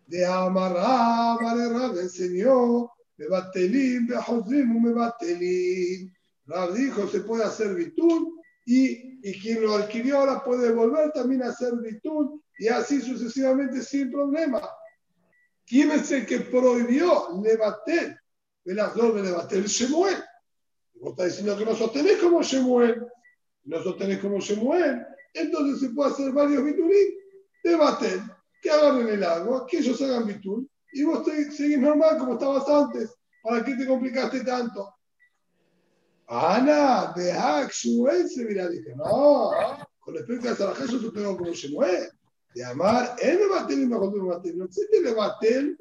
De amarrar, vale, enseñó, me batelín, me me batelín. Rab dijo, se puede hacer bitul y, y, quien lo adquirió ahora puede volver también a hacer bitul y así sucesivamente sin problema. ¿Quién es el que prohibió levatel? De las dos de levatel, Shemuel. Vos estás diciendo que no sostenés como Shemuel. No sostenés como Shemuel entonces se puede hacer varios bitulín de que agarren el agua, que ellos hagan bitul, y vos seguís normal como estabas antes. ¿Para qué te complicaste tanto? Ana, de Shmuel se mira, dije, no, con respecto a esta yo tengo como Shemuel, de amar, él me batel y me contó batel, no existe le batel,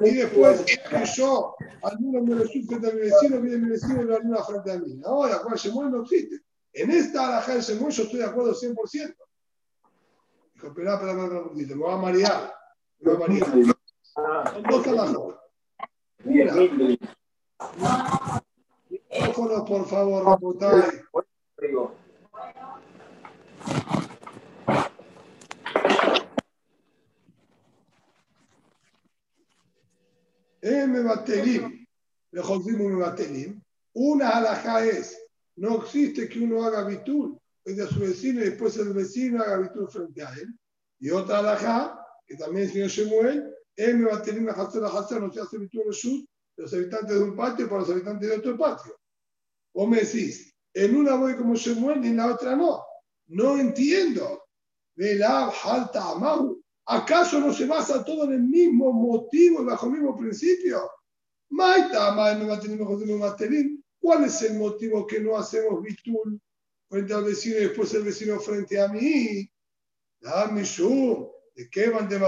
y después que yo, alguno me resulte de mi vecino, viene mi vecino y lo una frente a mí. Ahora, Juan Shemuel no existe. En esta alhaja de Shemuel yo estoy de acuerdo 100%. Dijo, espera, espera, espera un poquito, me va a marear. Me va a marear. Son dos alhajas. Mira. Micrófonos, por favor, Rapotay. M. Batelim, me Batelim. Una alhaja es no existe que uno haga bitul frente a su vecino y después el vecino haga bitul frente a él. Y otra alajá, que también el señor Shemuel, él me va a tener una hacer la hacer, no se hace bitul reshut los habitantes de un patio para los habitantes de otro patio. O me decís, en una voy como Shemuel y en la otra no. No entiendo. la alta amahu. ¿Acaso no se basa todo en el mismo motivo bajo el mismo principio? ¿Cuál es el motivo que no hacemos bitul frente al vecino y después el vecino frente a mí? ¿De qué van de?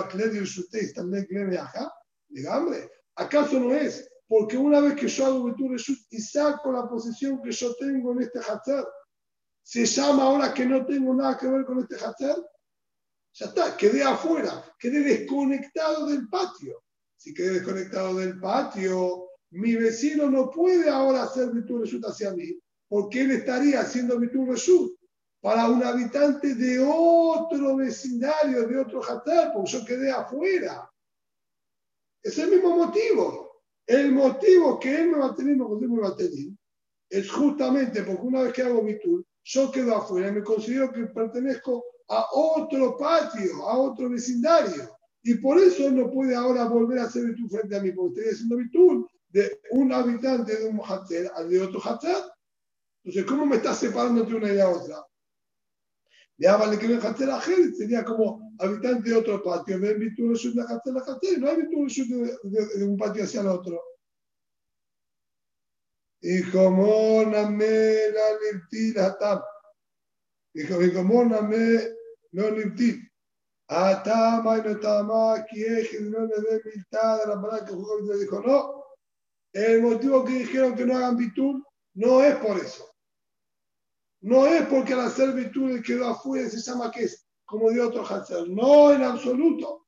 Dígame, ¿acaso no es? Porque una vez que yo hago bitul y saco la posición que yo tengo en este hacer, se llama ahora que no tengo nada que ver con este hacer. Ya está, quedé afuera, quedé desconectado del patio. Si quedé desconectado del patio, mi vecino no puede ahora hacer Bitur Reshut hacia mí, porque él estaría haciendo Bitur Reshut para un habitante de otro vecindario, de otro Hatar, porque yo quedé afuera. Es el mismo motivo. El motivo que él me va a tener, me va a tener, es justamente porque una vez que hago Bitur, yo quedo afuera y me considero que pertenezco a otro patio, a otro vecindario. Y por eso no puede ahora volver a hacer Bitur frente a mí, porque estoy haciendo Bitur de un habitante de un Hatzer al de otro Hatzer. Entonces, ¿cómo me estás separando entre una y la otra? Ya vale que el Hatzer Ajel sería como habitante de otro patio. Ven Bitur de Hatzer a Hatzer. No hay de, de un patio hacia el otro. Y como Name la Liptil. Dijo, y como Name no Liptil. Atama y no Tama, Kieje, no le dé mitad de la palabra que jugó y dijo, no. El motivo que dijeron que no hagan bitul no es por eso. No es porque al hacer bitul quedó afuera se llama que es como de otro hacer. No, en absoluto.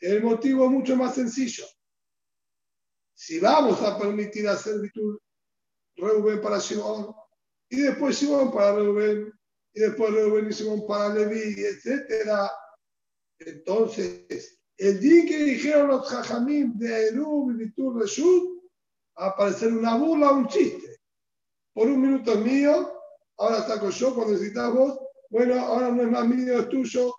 El motivo es mucho más sencillo. Si vamos a permitir hacer bitul Reuben para Simón y después Simón para Reuben y después Reuben y Simón para Leví, etc. Entonces, el día que dijeron los jajamim de Erub y Bitul Reshut, a aparecer una burla un chiste. Por un minuto es mío, ahora saco yo cuando necesitas vos, bueno, ahora no es más mío, es tuyo.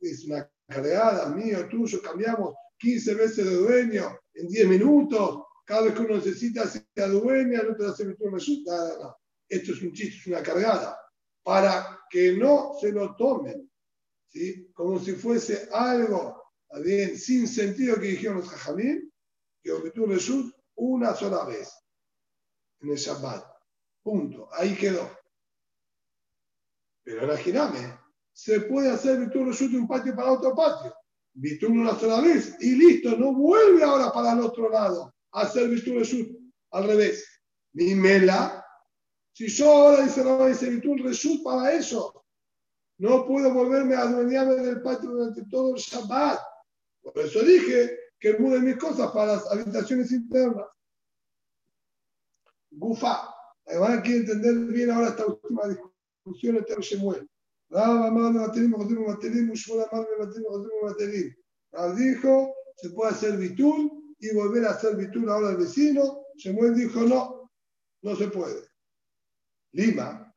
Es una cargada, mío, tuyo, cambiamos 15 veces de dueño en 10 minutos. Cada vez que uno necesita sea dueña, no te hace tu resulta. Esto es un chiste, es una cargada. Para que no se lo tomen, ¿sí? como si fuese algo bien, sin sentido que dijeron los jajamín, que tú Reshut una sola vez en el Shabbat. Punto. Ahí quedó. Pero imagíname, se puede hacer Bitul Reshut de un patio para otro patio. Bitul una sola vez y listo, no vuelve ahora para el otro lado hacer Bitul Reshut. Al revés. Mi mela, si yo ahora dice la dice Bitul Reshut para eso, no puedo volverme a adueñarme del patio durante todo el Shabbat. Por eso dije que mude mis cosas para las habitaciones internas. Gufa. Van a entender bien ahora esta última discusión entre Shemuel. Rab amar Materim, Jotim Materim, Mushmul amar Materim, Jotim Materim. Rab dijo, se puede hacer bitul y volver a hacer bitul ahora al vecino. Shemuel dijo, no, no se puede. Lima.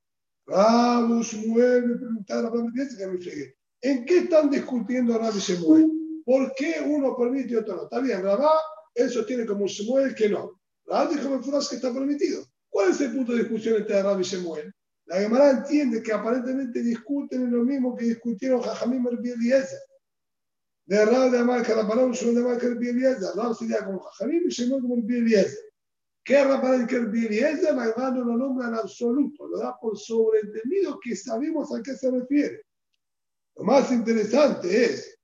Rab Shmuel me preguntaron, que. ¿En qué están discutiendo Rab y Shemuel? ¿Por qué uno permite y otro no? Está bien, Rabá, él sostiene como Shemuel que no. Rab dijo me que está permitido. ¿Cuál es el punto de discusión entre Rab y Shemuel? La Gemara entiende que aparentemente discuten en lo mismo que discutieron Jajamim y Eliezer. De Rab de Amar Karaparón, Shmuel de Amar Kerbi Eliezer. Rab sería como Jajamim y Shemuel como el Eliezer. La Gemara no lo nombra en absoluto, lo da por sobreentendido que sabemos a qué se refiere. Lo más interesante es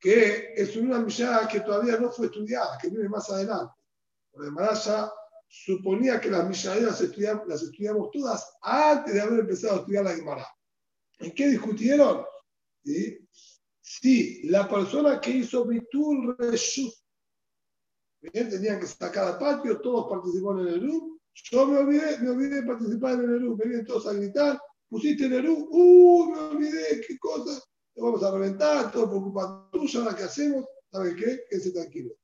que es una Mishnah que todavía no fue estudiada, que viene más adelante. Por demás ya suponía que las Mishnah las estudiamos, las estudiamos todas antes de haber empezado a estudiar la Gemara. ¿En qué discutieron? Si la persona que hizo Bitul Reshut, bien, tenían que sacar al patio, todos participaron en el RU, yo me olvidé, me olvidé de participar en el RU, me vienen todos a gritar, pusiste en el RU, uh, me olvidé, qué cosa, vamos a reventar, todo por culpa tuya, ahora qué hacemos, ¿sabe qué? Quédese tranquilo.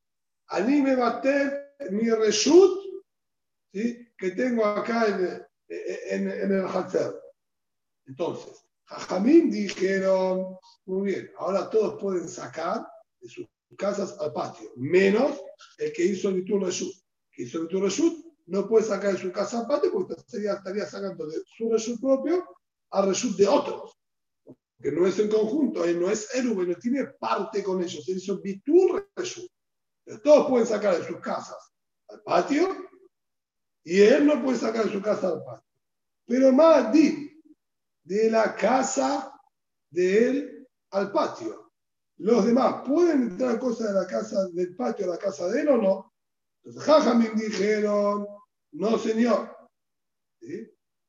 Anime bater mi reshut, ¿sí? que tengo acá en, en, en el Hatzer. Entonces, Jajamín dijeron, muy bien, ahora todos pueden sacar de sus casas al patio, menos el que hizo el Bitur Reshut. Que hizo el Bitur Reshut no puede sacar de su casa al patio porque estaría, estaría sacando de su Reshut propio al Reshut de otros que no es en conjunto, él no es Erube, no tiene parte con ellos, él hizo Bitur Reshut. Todos pueden sacar de sus casas al patio y él no puede sacar de su casa al patio. Pero más de la casa de él al patio. Los demás pueden entrar cosas de la casa del patio a la casa de él o no. Entonces, Jajamín dijeron, no señor.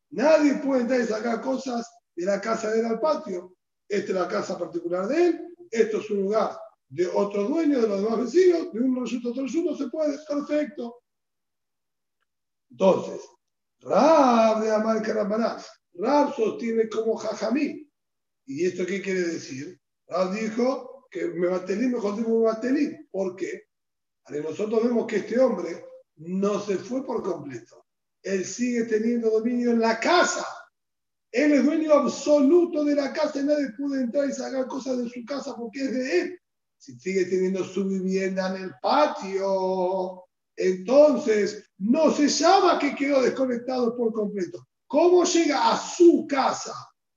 Nadie puede entrar y sacar cosas de la casa de él al patio. Esta es la casa particular de él, esto es un lugar de otro dueño, de los demás vecinos, de un resultado otro resultado, se puede, perfecto. Entonces, Rab de Amar Rab sostiene como Jajamí. ¿Y esto qué quiere decir? Rab dijo que me batelí, mejor digo me batelí. ¿Por qué? nosotros vemos que este hombre no se fue por completo. Él sigue teniendo dominio en la casa. Él es dueño absoluto de la casa y nadie puede entrar y sacar cosas de su casa porque es de él. Si sigue teniendo su vivienda en el patio, entonces no se llama que quedó desconectado por completo. ¿Cómo llega a su casa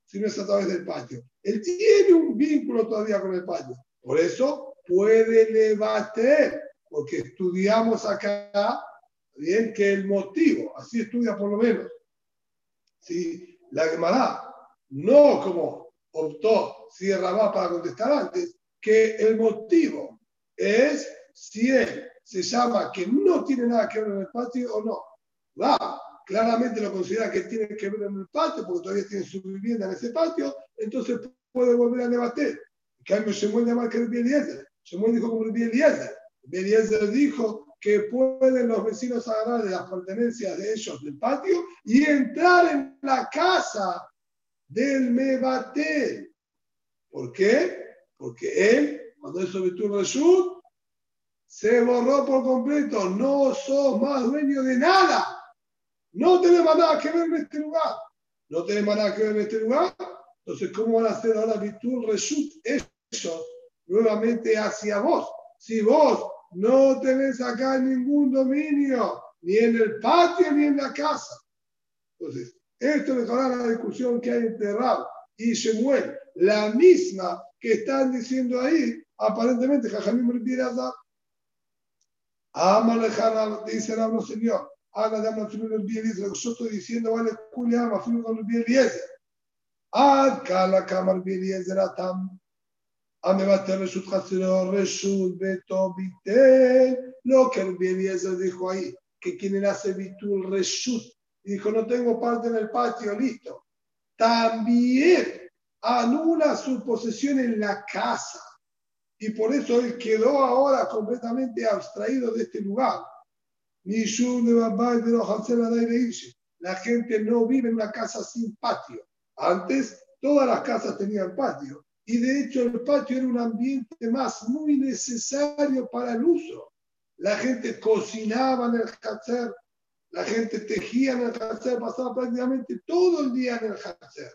si no es a través del patio? Él tiene un vínculo todavía con el patio. Por eso puede levantar, porque estudiamos acá, bien, que el motivo, así estudia por lo menos, ¿sí? la Gemara, no como optó si Rabá para contestar antes, que el motivo es si él se llama que no tiene nada que ver en el patio o no. Va, claramente lo considera que tiene que ver en el patio porque todavía tiene su vivienda en ese patio, entonces puede volver a debatir. En cambio, Shemuel llama que es Eliezer. Shemuel dijo como el Eliezer. Eliezer dijo que pueden los vecinos agarrar de las pertenencias de ellos del patio y entrar en la casa del Mebatel. ¿Por qué? Porque él, cuando hizo Betur Reshut, se borró por completo. No sos más dueño de nada. No tenemos nada que ver en este lugar. No tenemos nada que ver en este lugar. Entonces, ¿cómo van a hacer ahora Betur Reshut ellos nuevamente hacia vos? Si vos no tenés acá ningún dominio, ni en el patio ni en la casa. Entonces, esto mejora la discusión que hay entre Rab y Shemuel, la misma que están diciendo ahí, aparentemente, Jajamim Ribirazar. Ama lejana, dice Rab, no señor. Haga de Amna Filo el dice, lo que yo estoy diciendo vale Julia, Ama Filo con el acá la cámara viene de la tam. A me va a tener su trasero, reshut, beto. Lo que el Eliezer dijo ahí, que quien hace bitul reshut. Y dijo, no tengo parte en el patio, listo. También anula su posesión en la casa. Y por eso él quedó ahora completamente abstraído de este lugar. La gente no vive en una casa sin patio. Antes todas las casas tenían patio. Y de hecho el patio era un ambiente más muy necesario para el uso. La gente cocinaba en el hacer, la gente tejía en el hacer, pasaba prácticamente todo el día en el hacer.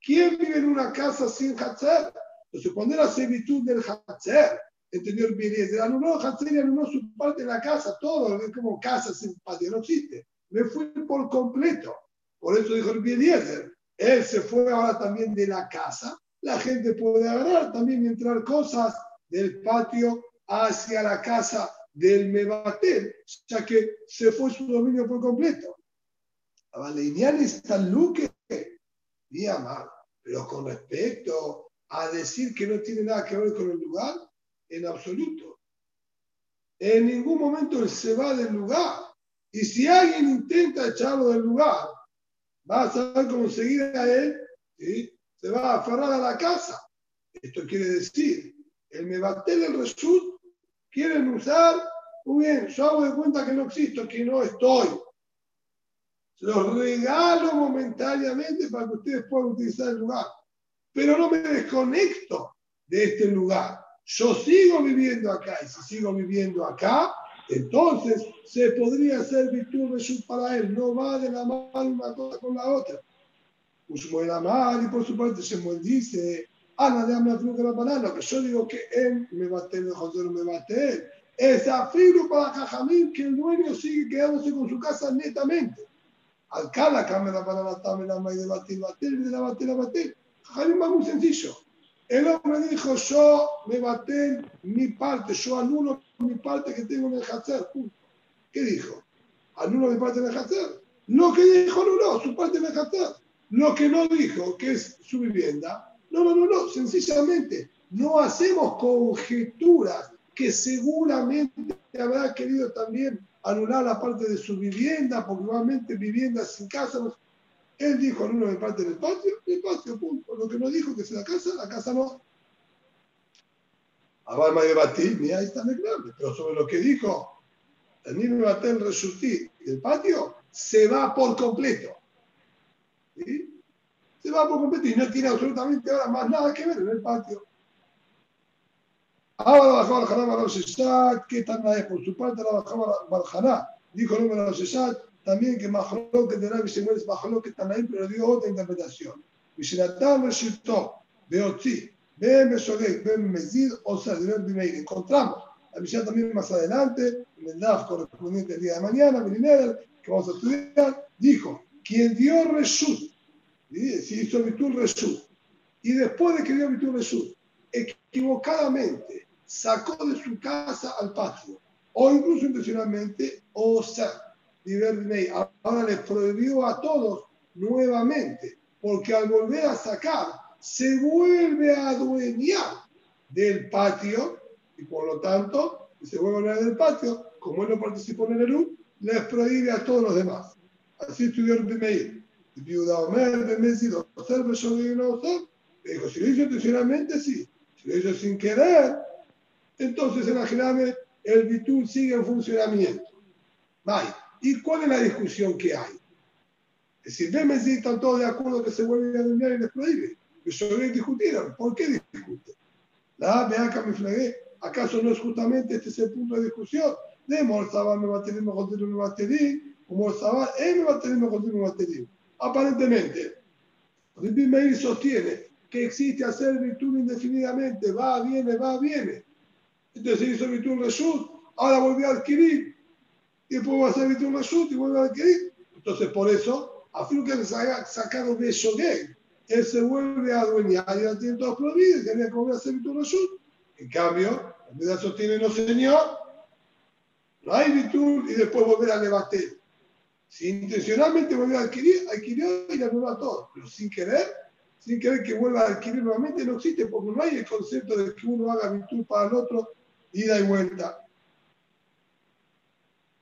¿Quién vive en una casa sin hacer? Entonces, cuando era servitud del hacer, el Eliezer, anuló el hacer y anuló su parte de la casa, todo, es como casa sin patio, no existe. Me fui por completo. Por eso dijo el Eliezer, él se fue ahora también de la casa. La gente puede agarrar también y entrar cosas del patio hacia la casa del Mebatel, ya que se fue su dominio por completo. Valerian está Luque, y amar, pero con respecto a decir que no tiene nada que ver con el lugar, en absoluto. En ningún momento él se va del lugar. Y si alguien intenta echarlo del lugar, va a saber cómo seguir a él, se va a aferrar a la casa. Esto quiere decir, el Mebatel, el Resut, quieren usar, muy bien, yo hago de cuenta que no existo, que no estoy. Los regalo momentáneamente para que ustedes puedan utilizar el lugar pero no me desconecto de este lugar. Yo sigo viviendo acá y si sigo viviendo acá, entonces se podría hacer virtud de para él. No va de la mano una cosa con la otra. la mano y por su parte Shemuel dice, Ana de la fruta la banana, que yo digo que él me bate, el José no me bate Es afirmo para Jajamín que el dueño sigue quedándose con su casa netamente. Al la cámara para la tabla, la de batir, batir, de la batir, la batir. Jaime va muy sencillo. El hombre dijo, yo me baté mi parte, yo anulo mi parte que tengo en el Hacer. ¿Qué dijo? Anulo mi parte en el Hacer. Lo que dijo anuló su parte en el Hacer. Lo que no dijo, que es su vivienda, no, no, no, sencillamente no hacemos conjeturas que seguramente habrá querido también anular la parte de su vivienda, porque igualmente vivienda sin casa, él dijo, no me parte del patio, el patio, punto. Lo que no dijo que es la casa, la casa no. Ahora me debatí, mira, ahí está claro. Pero sobre lo que dijo, el mismo el Reshutí, el patio, se va por completo. Se va por completo y no tiene absolutamente ahora más nada que ver en el patio. Ahora bajaba al Haná Barajá, ¿qué tan es? Por su parte la bajaba Barjaná. Dijo el número Barajá, también que que de Rabbi Shemuel es Mahloket Tanaim, pero dio otra interpretación. Mishnatan Reshito, Beotzi, Ben Besogek, Ben Mezid, o sea, de Ben Bimeir. Encontramos la Mishnah también más adelante, en el DAF correspondiente el día de mañana, Milineder, que vamos a estudiar, dijo, quien dio Reshut, si hizo Bitul Reshut, y después de que dio Bitul Reshut, equivocadamente sacó de su casa al patio, o incluso intencionalmente, o sea, ahora les prohibió a todos nuevamente, porque al volver a sacar, se vuelve a adueñar del patio y por lo tanto, se vuelve a adueñar del patio, como él no participó en el ERU, les prohíbe a todos los demás. Así estudió el Meir. Viuda Omer, Bemesido, ser, no Dijo, si lo hizo intencionalmente, sí. Si lo hizo sin querer, entonces en el Bitul sigue en funcionamiento. Vaya. ¿Y cuál es la discusión que hay? Es decir, Bemes están todos de acuerdo que se vuelve a dominar y les prohíbe. Pero discutieron. ¿Por qué discuten? La acá me flagué. ¿Acaso no es justamente este es el punto de discusión? De Morzabal me va a tener mejor me va a tener, o Morzabal él me va a tener mejor me va a tener. Aparentemente, Ripi Meir sostiene que existe hacer virtud indefinidamente, va, viene, va, viene. Entonces hizo virtud Reshut, ahora volvió a adquirir y después va a un Rashut y vuelve a adquirir. Entonces, por eso, a que haya sacado de Shogeg, él se vuelve a adueñar y ya tiene todos prohibidos y tenía que volver a hacer un Rashut. En cambio, en vez de no señor, no hay virtud y después volver a levantar. Si intencionalmente volvió a adquirir, adquirió y le anuló todo. Pero sin querer, sin querer que vuelva a adquirir nuevamente, no existe porque no hay el concepto de que uno haga virtud para el otro, ida y vuelta.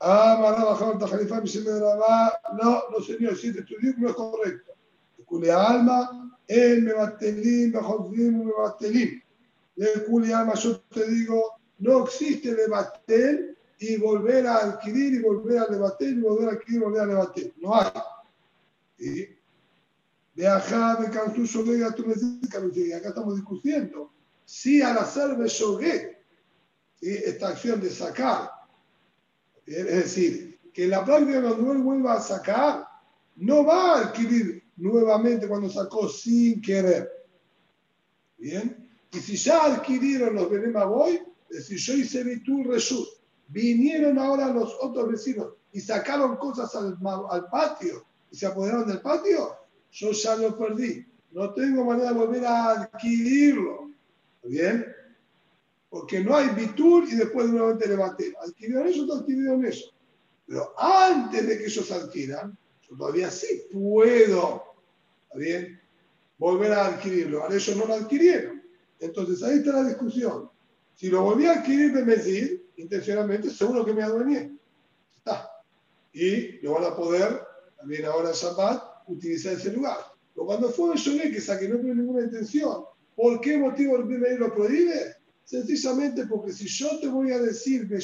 Ah, no, no señor, si te estudió no es correcto. Cule alma, él me batelín, me batelín. Le cule alma, yo te digo, no existe levatel y volver a adquirir y volver a levatel y volver a adquirir y volver a levatel. No hay. ¿Sí? De ajá, de cansú, shogué, tú me dices, acá estamos discutiendo. Si al hacer de shogué, esta acción de sacar, es decir, que la práctica cuando él vuelva a sacar, no va a adquirir nuevamente cuando sacó sin querer. Bien, y si ya adquirieron los Benemaboy, es decir, yo hice Bitur Reshut, vinieron ahora los otros vecinos y sacaron cosas al, al patio y se apoderaron del patio, yo ya lo perdí. No tengo manera de volver a adquirirlo. ¿Bien? Porque no hay bitur y después nuevamente levanté. Adquirieron eso, no adquirieron eso. Pero antes de que ellos adquieran, yo todavía sí puedo, ¿está bien? Volver a adquirirlo. Ahora ellos no lo adquirieron. Entonces ahí está la discusión. Si lo volví a adquirir de Mesir, intencionalmente, seguro que me adueñé. Está. Y lo van a poder, también ahora Shabbat, utilizar ese lugar. Pero cuando fue el que saque no tiene ninguna intención, ¿por qué motivo el primer lo prohíbe? Sencillamente porque si yo te voy a decir de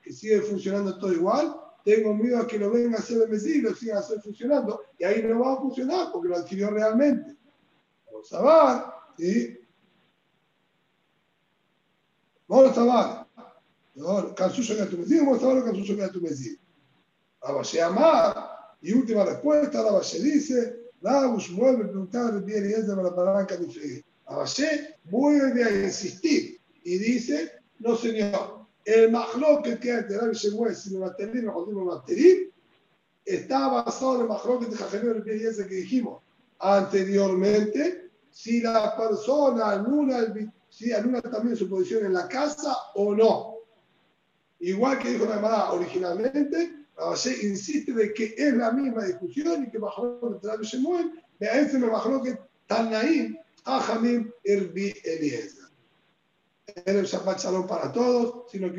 que sigue funcionando todo igual, tengo miedo a que lo venga a hacer el Mesías y lo siga a hacer funcionando. Y ahí no va a funcionar porque lo adquirió realmente. Vamos a ver, ¿sí? Vamos a ver. Cansuyo que tu Mesías, vamos a ver lo Cansuyo que tu Mesías. Vamos a llamar. Y última respuesta, la dice, Rabush vuelve a preguntar y es de la palanca de fe. Valle vuelve a insistir y dice, no señor, el mahloket que hay entre Rabbi Shemuel y Matelín, o Matelín, está basado en el mahloket de Jajenio y ese que dijimos anteriormente, si la persona anula, el, si anula también su posición en la casa o no. Igual que dijo la hermana originalmente, Rabashé insiste de que es la misma discusión y que bajó el Rabbi Shemuel, a ese me bajó que Tanaim, Ajamim, Erbi Eliezer. Era el Shabbat Shalom para todos, si no quiero